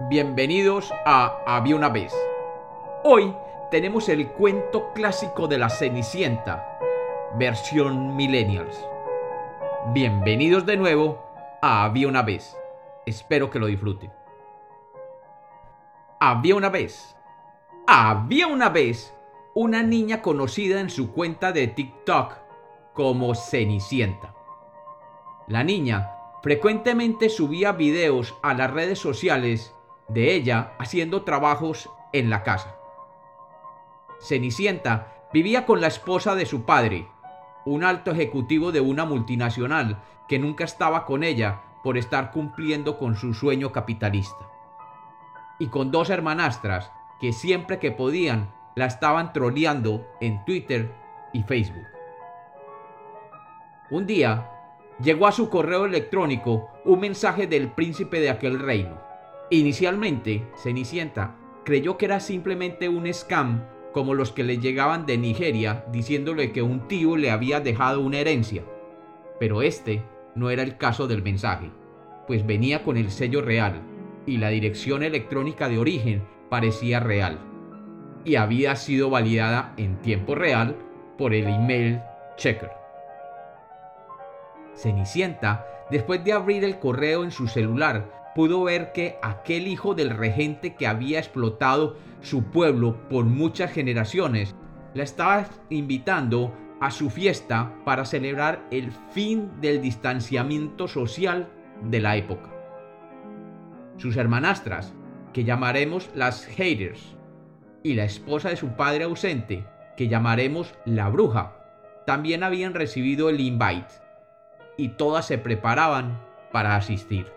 Bienvenidos a Había una vez. Hoy tenemos el cuento clásico de la Cenicienta, versión millennials. Bienvenidos de nuevo a Había una vez. Espero que lo disfruten. Había una vez. Había una vez una niña conocida en su cuenta de TikTok como Cenicienta. La niña frecuentemente subía videos a las redes sociales de ella haciendo trabajos en la casa. Cenicienta vivía con la esposa de su padre, un alto ejecutivo de una multinacional que nunca estaba con ella por estar cumpliendo con su sueño capitalista. Y con dos hermanastras que siempre que podían la estaban troleando en Twitter y Facebook. Un día llegó a su correo electrónico un mensaje del príncipe de aquel reino Inicialmente, Cenicienta creyó que era simplemente un scam como los que le llegaban de Nigeria diciéndole que un tío le había dejado una herencia. Pero este no era el caso del mensaje, pues venía con el sello real y la dirección electrónica de origen parecía real y había sido validada en tiempo real por el email checker. Cenicienta, después de abrir el correo en su celular, pudo ver que aquel hijo del regente que había explotado su pueblo por muchas generaciones la estaba invitando a su fiesta para celebrar el fin del distanciamiento social de la época. Sus hermanastras, que llamaremos las haters, y la esposa de su padre ausente, que llamaremos la bruja, también habían recibido el invite, y todas se preparaban para asistir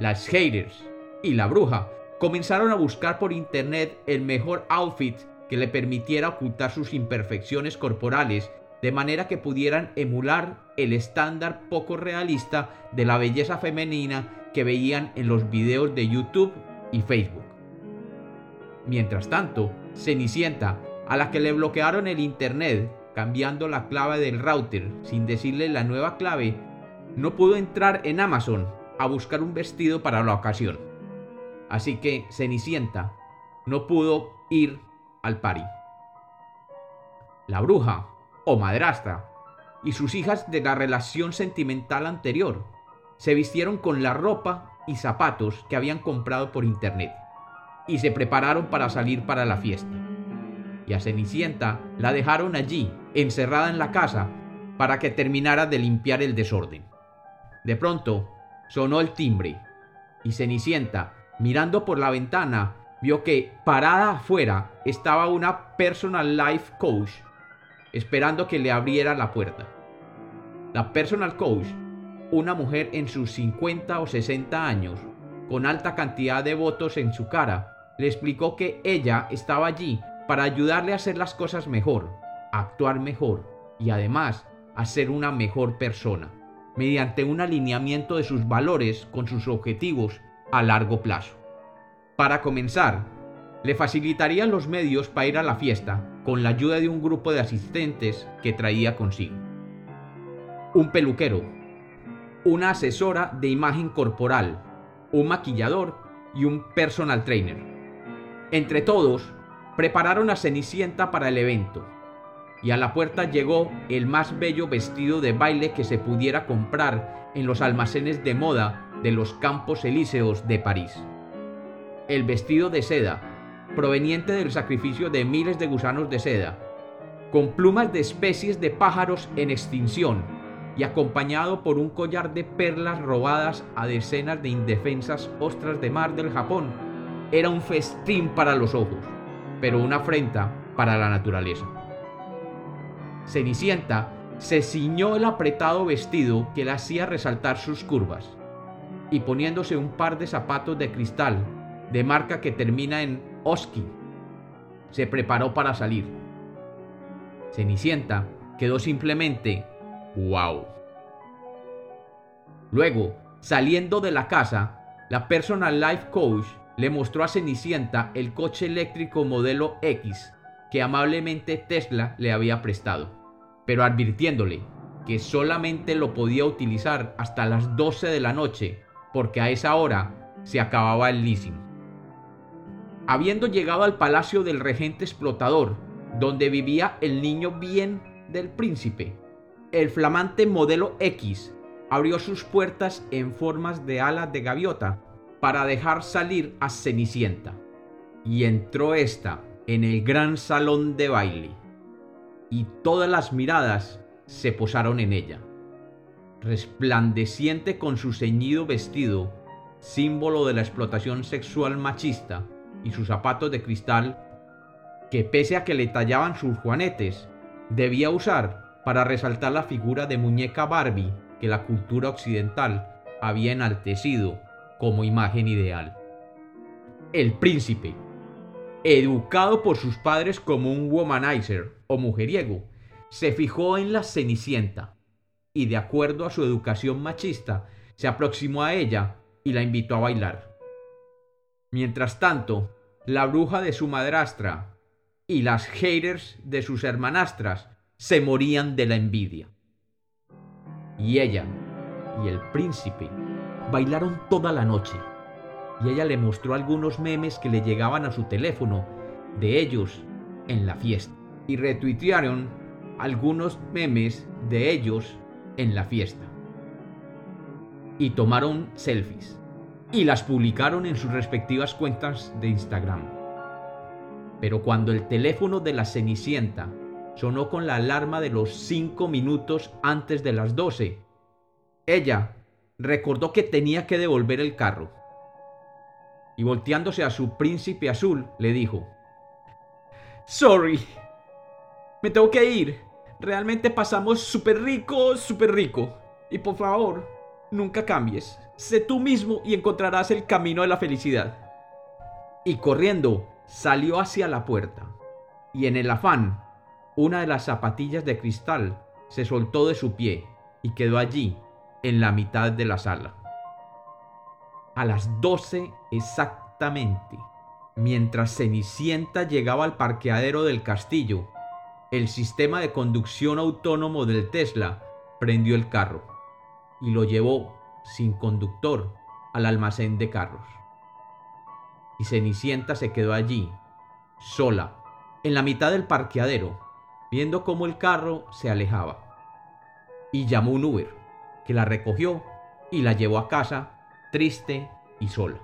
las haters y la bruja comenzaron a buscar por internet el mejor outfit que le permitiera ocultar sus imperfecciones corporales de manera que pudieran emular el estándar poco realista de la belleza femenina que veían en los videos de YouTube y Facebook. Mientras tanto, Cenicienta, a la que le bloquearon el internet cambiando la clave del router sin decirle la nueva clave, no pudo entrar en Amazon a buscar un vestido para la ocasión. Así que Cenicienta no pudo ir al pari. La bruja, o madrastra, y sus hijas de la relación sentimental anterior se vistieron con la ropa y zapatos que habían comprado por internet y se prepararon para salir para la fiesta. Y a Cenicienta la dejaron allí, encerrada en la casa, para que terminara de limpiar el desorden. De pronto, Sonó el timbre y Cenicienta, mirando por la ventana, vio que parada afuera estaba una personal life coach esperando que le abriera la puerta. La personal coach, una mujer en sus 50 o 60 años, con alta cantidad de votos en su cara, le explicó que ella estaba allí para ayudarle a hacer las cosas mejor, actuar mejor y además a ser una mejor persona mediante un alineamiento de sus valores con sus objetivos a largo plazo. Para comenzar, le facilitarían los medios para ir a la fiesta con la ayuda de un grupo de asistentes que traía consigo. Un peluquero, una asesora de imagen corporal, un maquillador y un personal trainer. Entre todos, prepararon a Cenicienta para el evento y a la puerta llegó el más bello vestido de baile que se pudiera comprar en los almacenes de moda de los Campos Elíseos de París. El vestido de seda, proveniente del sacrificio de miles de gusanos de seda, con plumas de especies de pájaros en extinción y acompañado por un collar de perlas robadas a decenas de indefensas ostras de mar del Japón, era un festín para los ojos, pero una afrenta para la naturaleza. Cenicienta se ciñó el apretado vestido que le hacía resaltar sus curvas y poniéndose un par de zapatos de cristal de marca que termina en Oski, se preparó para salir. Cenicienta quedó simplemente wow. Luego, saliendo de la casa, la personal life coach le mostró a Cenicienta el coche eléctrico modelo X que amablemente Tesla le había prestado pero advirtiéndole que solamente lo podía utilizar hasta las 12 de la noche, porque a esa hora se acababa el leasing. Habiendo llegado al palacio del regente explotador, donde vivía el niño bien del príncipe, el flamante modelo X abrió sus puertas en formas de alas de gaviota para dejar salir a Cenicienta. Y entró ésta en el gran salón de baile, y todas las miradas se posaron en ella. Resplandeciente con su ceñido vestido, símbolo de la explotación sexual machista, y sus zapatos de cristal, que pese a que le tallaban sus juanetes, debía usar para resaltar la figura de muñeca Barbie que la cultura occidental había enaltecido como imagen ideal. El príncipe, educado por sus padres como un womanizer o mujeriego, se fijó en la Cenicienta y de acuerdo a su educación machista, se aproximó a ella y la invitó a bailar. Mientras tanto, la bruja de su madrastra y las haters de sus hermanastras se morían de la envidia. Y ella y el príncipe bailaron toda la noche. Y ella le mostró algunos memes que le llegaban a su teléfono de ellos en la fiesta. Y retuitearon algunos memes de ellos en la fiesta. Y tomaron selfies. Y las publicaron en sus respectivas cuentas de Instagram. Pero cuando el teléfono de la Cenicienta sonó con la alarma de los cinco minutos antes de las doce, ella recordó que tenía que devolver el carro. Y volteándose a su príncipe azul, le dijo, Sorry, me tengo que ir. Realmente pasamos súper rico, súper rico. Y por favor, nunca cambies. Sé tú mismo y encontrarás el camino de la felicidad. Y corriendo, salió hacia la puerta. Y en el afán, una de las zapatillas de cristal se soltó de su pie y quedó allí en la mitad de la sala. A las 12 exactamente, mientras Cenicienta llegaba al parqueadero del castillo, el sistema de conducción autónomo del Tesla prendió el carro y lo llevó sin conductor al almacén de carros. Y Cenicienta se quedó allí, sola, en la mitad del parqueadero, viendo cómo el carro se alejaba. Y llamó un Uber que la recogió y la llevó a casa triste y sola.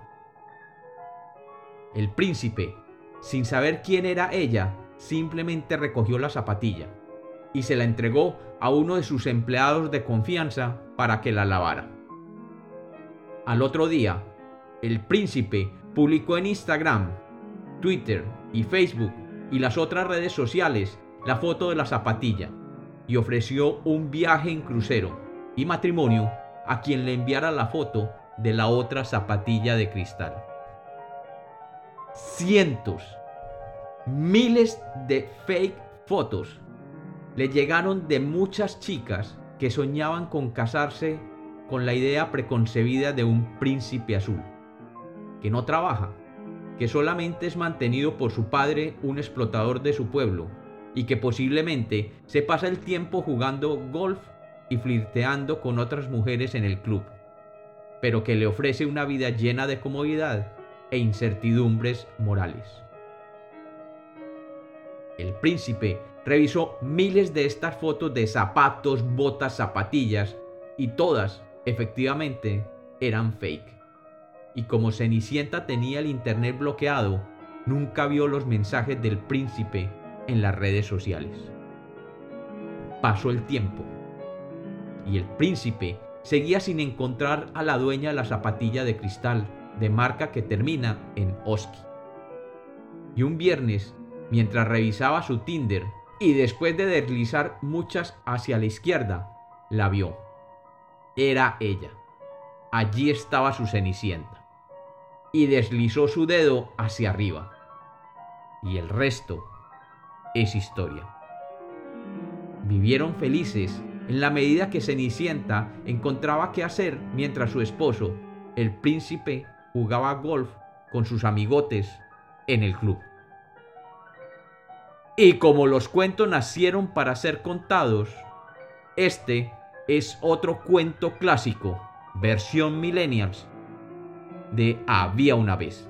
El príncipe, sin saber quién era ella, simplemente recogió la zapatilla y se la entregó a uno de sus empleados de confianza para que la lavara. Al otro día, el príncipe publicó en Instagram, Twitter y Facebook y las otras redes sociales la foto de la zapatilla y ofreció un viaje en crucero y matrimonio a quien le enviara la foto de la otra zapatilla de cristal. Cientos, miles de fake fotos le llegaron de muchas chicas que soñaban con casarse con la idea preconcebida de un príncipe azul, que no trabaja, que solamente es mantenido por su padre, un explotador de su pueblo, y que posiblemente se pasa el tiempo jugando golf y flirteando con otras mujeres en el club, pero que le ofrece una vida llena de comodidad e incertidumbres morales. El príncipe revisó miles de estas fotos de zapatos, botas, zapatillas, y todas, efectivamente, eran fake. Y como Cenicienta tenía el internet bloqueado, nunca vio los mensajes del príncipe en las redes sociales. Pasó el tiempo y el príncipe seguía sin encontrar a la dueña la zapatilla de cristal de marca que termina en Oski. Y un viernes, mientras revisaba su Tinder y después de deslizar muchas hacia la izquierda, la vio. Era ella. Allí estaba su cenicienta. Y deslizó su dedo hacia arriba. Y el resto es historia. Vivieron felices en la medida que Cenicienta encontraba qué hacer mientras su esposo, el príncipe, jugaba golf con sus amigotes en el club. Y como los cuentos nacieron para ser contados, este es otro cuento clásico, versión millennials, de Había una vez.